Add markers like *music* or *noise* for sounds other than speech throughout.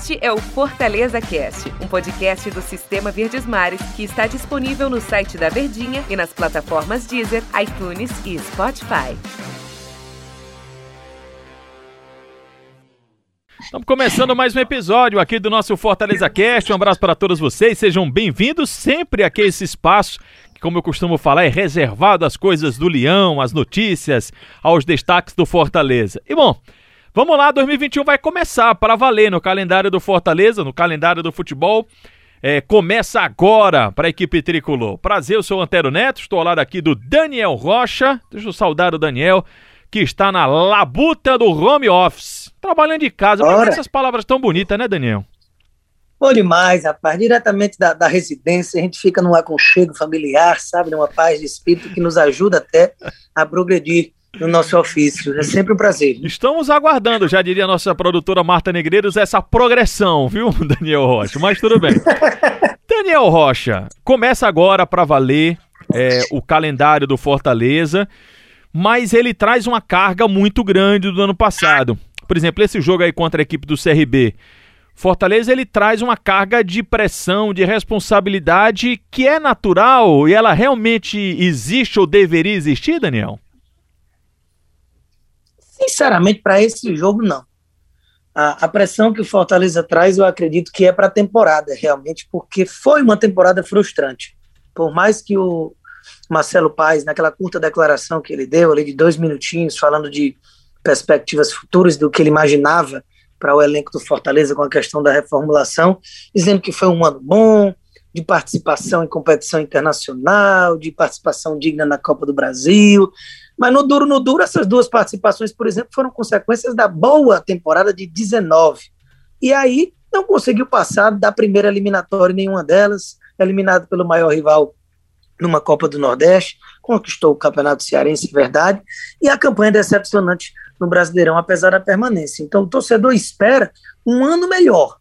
Este é o Fortaleza Cast, um podcast do Sistema Verdes Mares que está disponível no site da Verdinha e nas plataformas Deezer, iTunes e Spotify. Estamos começando mais um episódio aqui do nosso Fortaleza Cast. Um abraço para todos vocês, sejam bem-vindos sempre aqui a esse espaço que, como eu costumo falar, é reservado às coisas do Leão, às notícias, aos destaques do Fortaleza. E bom, Vamos lá, 2021 vai começar para valer no calendário do Fortaleza, no calendário do futebol. É, começa agora para a equipe tricolor. Prazer, eu sou o Antero Neto, estou ao lado aqui do Daniel Rocha. Deixa eu saudar o Daniel, que está na labuta do home office, trabalhando de casa. Ora. essas palavras tão bonitas, né, Daniel? Bom demais, rapaz. Diretamente da, da, residência, a gente fica num aconchego familiar, sabe? Numa paz de espírito que nos ajuda até a progredir no nosso ofício. É sempre um prazer. Estamos aguardando, já diria a nossa produtora Marta Negreiros, essa progressão, viu, *laughs* Daniel Rocha? Mas tudo bem. *laughs* Daniel Rocha, começa agora para valer é, o calendário do Fortaleza, mas ele traz uma carga muito grande do ano passado. Por exemplo, esse jogo aí contra a equipe do CRB. Fortaleza ele traz uma carga de pressão, de responsabilidade que é natural e ela realmente existe ou deveria existir, Daniel? Sinceramente, para esse jogo, não. A, a, pressão que o Fortaleza traz, eu acredito que é para a temporada, realmente, porque foi uma temporada frustrante. Por mais que o Marcelo Paes, naquela curta declaração que ele deu, ali de dois minutinhos, falando de perspectivas futuras do que ele imaginava para o elenco do Fortaleza com a questão da reformulação, dizendo que foi um ano bom, de participação em competição internacional, de participação digna na Copa do Brasil, mas no duro, no duro, essas duas participações, por exemplo, foram consequências da boa temporada de 19. E aí não conseguiu passar da primeira eliminatória nenhuma delas, eliminado pelo maior rival numa Copa do Nordeste, conquistou o Campeonato Cearense, verdade, e a campanha decepcionante no Brasileirão, apesar da permanência. Então o torcedor espera um ano melhor.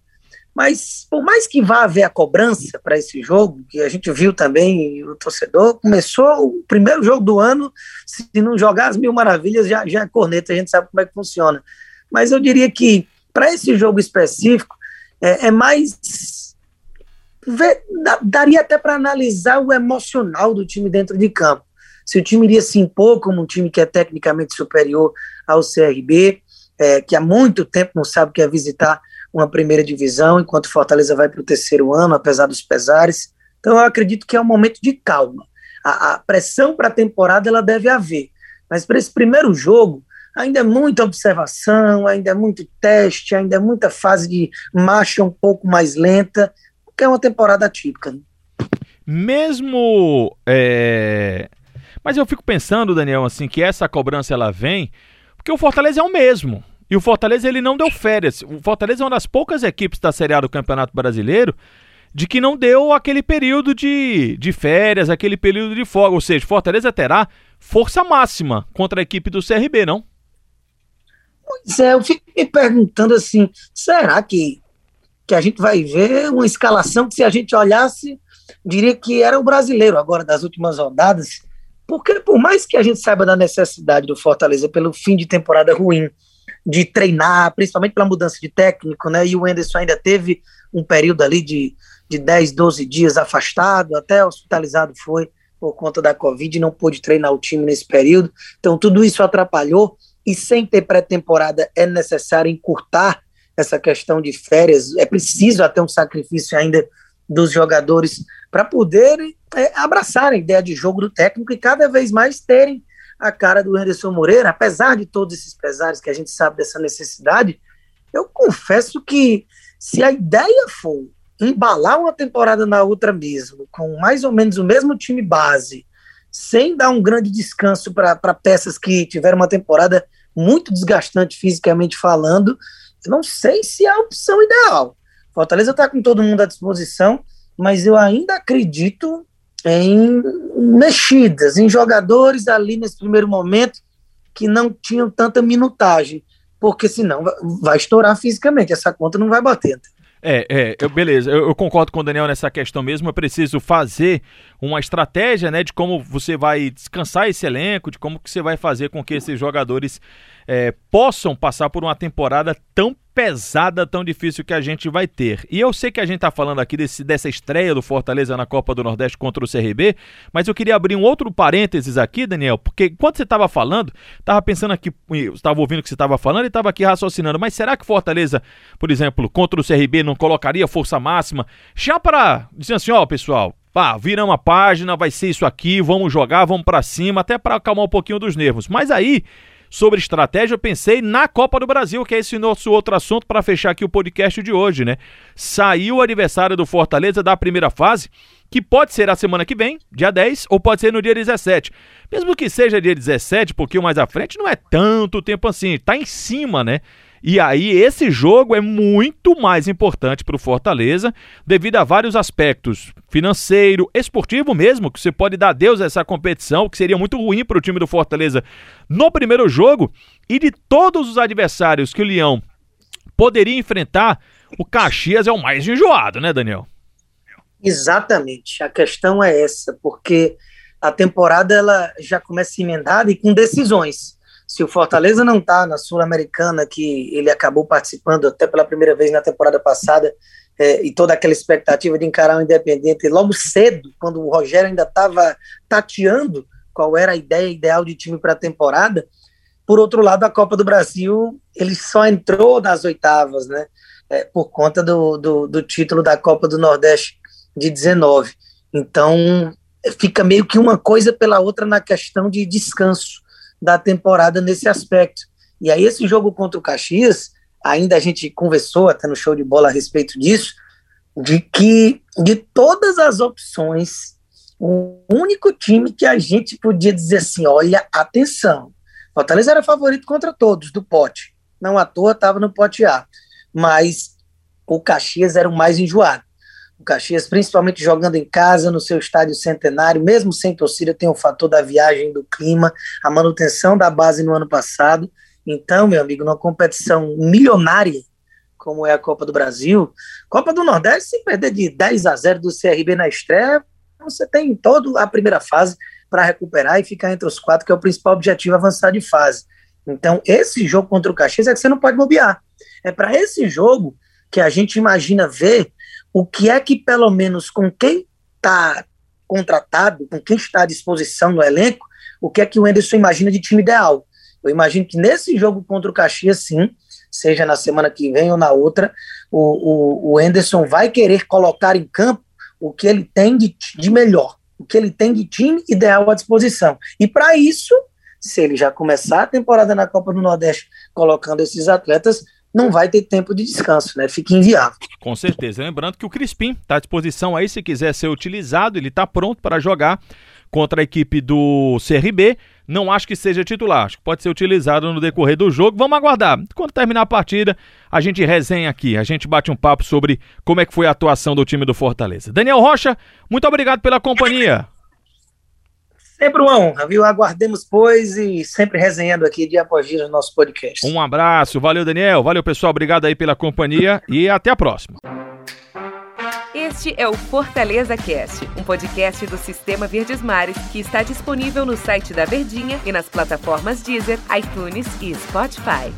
Mas por mais que vá haver a cobrança para esse jogo, que a gente viu também, o torcedor começou o primeiro jogo do ano, se não jogar as mil maravilhas, já, já é corneta, a gente sabe como é que funciona. Mas eu diria que para esse jogo específico, é, é mais. daria até para analisar o emocional do time dentro de campo. Se o time iria se impor como um time que é tecnicamente superior ao CRB, é, que há muito tempo não sabe o que é visitar uma primeira divisão, enquanto Fortaleza vai para o terceiro ano, apesar dos pesares. Então eu acredito que é um momento de calma. A, a pressão para a temporada ela deve haver, mas para esse primeiro jogo ainda é muita observação, ainda é muito teste, ainda é muita fase de marcha um pouco mais lenta, porque é uma temporada atípica. Né? Mesmo, é... mas eu fico pensando, Daniel, assim que essa cobrança ela vem porque o Fortaleza é o mesmo. E o Fortaleza ele não deu férias. O Fortaleza é uma das poucas equipes da Série A do Campeonato Brasileiro de que não deu aquele período de, de férias, aquele período de folga. Ou seja, Fortaleza terá força máxima contra a equipe do CRB, não? Pois é, eu fico me perguntando assim, será que, que a gente vai ver uma escalação que se a gente olhasse, diria que era o brasileiro agora das últimas rodadas? Porque por mais que a gente saiba da necessidade do Fortaleza pelo fim de temporada ruim, de treinar, principalmente pela mudança de técnico, né? E o Enderson ainda teve um período ali de, de 10, 12 dias afastado, até hospitalizado foi por conta da Covid, não pôde treinar o time nesse período. Então, tudo isso atrapalhou. E sem ter pré-temporada, é necessário encurtar essa questão de férias. É preciso até um sacrifício ainda dos jogadores para poderem é, abraçar a ideia de jogo do técnico e cada vez mais terem a cara do Anderson Moreira, apesar de todos esses pesares que a gente sabe dessa necessidade, eu confesso que se a ideia for embalar uma temporada na outra mesmo, com mais ou menos o mesmo time base, sem dar um grande descanso para peças que tiveram uma temporada muito desgastante fisicamente falando, eu não sei se é a opção ideal. Fortaleza está com todo mundo à disposição, mas eu ainda acredito em mexidas, em jogadores ali nesse primeiro momento que não tinham tanta minutagem, porque senão vai estourar fisicamente, essa conta não vai bater. É, é, eu, beleza, eu, eu, concordo com o Daniel nessa questão mesmo. Eu preciso fazer uma estratégia, né, de como você vai descansar esse elenco, de como que você vai fazer com que esses jogadores é, possam passar por uma temporada tão pesada, tão difícil que a gente vai ter. E eu sei que a gente está falando aqui desse, dessa estreia do Fortaleza na Copa do Nordeste contra o CRB, mas eu queria abrir um outro parênteses aqui, Daniel, porque enquanto você estava falando, estava pensando aqui, estava ouvindo o que você estava falando e estava aqui raciocinando, mas será que Fortaleza, por exemplo, contra o CRB não colocaria força máxima já para dizer assim, ó, pessoal, pá, viramos a página, vai ser isso aqui, vamos jogar, vamos para cima, até para acalmar um pouquinho dos nervos. Mas aí sobre estratégia, eu pensei na Copa do Brasil, que é esse nosso outro assunto para fechar aqui o podcast de hoje, né? Saiu o aniversário do Fortaleza da primeira fase, que pode ser a semana que vem, dia 10, ou pode ser no dia 17. Mesmo que seja dia 17, um pouquinho mais à frente, não é tanto tempo assim, tá em cima, né? E aí, esse jogo é muito mais importante para o Fortaleza, devido a vários aspectos: financeiro, esportivo mesmo, que você pode dar Deus a essa competição, que seria muito ruim para o time do Fortaleza no primeiro jogo, e de todos os adversários que o Leão poderia enfrentar, o Caxias é o mais enjoado, né, Daniel? Exatamente. A questão é essa, porque a temporada ela já começa emendada e com decisões se o Fortaleza não está na Sul-Americana, que ele acabou participando até pela primeira vez na temporada passada, é, e toda aquela expectativa de encarar o Independente logo cedo, quando o Rogério ainda estava tateando qual era a ideia ideal de time para a temporada. Por outro lado, a Copa do Brasil, ele só entrou nas oitavas, né? É, por conta do, do, do título da Copa do Nordeste de 19. Então, fica meio que uma coisa pela outra na questão de descanso da temporada nesse aspecto. E aí, esse jogo contra o Caxias, ainda a gente conversou até no show de bola a respeito disso, de que de todas as opções, o único time que a gente podia dizer assim: olha, atenção, Fortaleza era favorito contra todos do pote, não à toa estava no pote A, mas o Caxias era o mais enjoado. O Caxias, principalmente jogando em casa, no seu estádio centenário, mesmo sem torcida, tem o fator da viagem, do clima, a manutenção da base no ano passado. Então, meu amigo, numa competição milionária, como é a Copa do Brasil, Copa do Nordeste, se perder de 10 a 0 do CRB na estreia, você tem toda a primeira fase para recuperar e ficar entre os quatro, que é o principal objetivo, avançar de fase. Então, esse jogo contra o Caxias é que você não pode bobear. É para esse jogo que a gente imagina ver o que é que, pelo menos, com quem está contratado, com quem está à disposição no elenco, o que é que o Anderson imagina de time ideal. Eu imagino que nesse jogo contra o Caxias, sim, seja na semana que vem ou na outra, o, o, o Anderson vai querer colocar em campo o que ele tem de, de melhor, o que ele tem de time ideal à disposição. E para isso, se ele já começar a temporada na Copa do Nordeste colocando esses atletas, não vai ter tempo de descanso, né? Fica inviável. Com certeza. Lembrando que o Crispim está à disposição aí, se quiser ser utilizado, ele está pronto para jogar contra a equipe do CRB. Não acho que seja titular, acho que pode ser utilizado no decorrer do jogo. Vamos aguardar. Quando terminar a partida, a gente resenha aqui, a gente bate um papo sobre como é que foi a atuação do time do Fortaleza. Daniel Rocha, muito obrigado pela companhia. Sempre uma honra, viu? Aguardemos, pois, e sempre resenhando aqui dia após dia no nosso podcast. Um abraço, valeu, Daniel, valeu, pessoal, obrigado aí pela companhia e até a próxima. Este é o Fortaleza Cast, um podcast do Sistema Verdes Mares que está disponível no site da Verdinha e nas plataformas Deezer, iTunes e Spotify.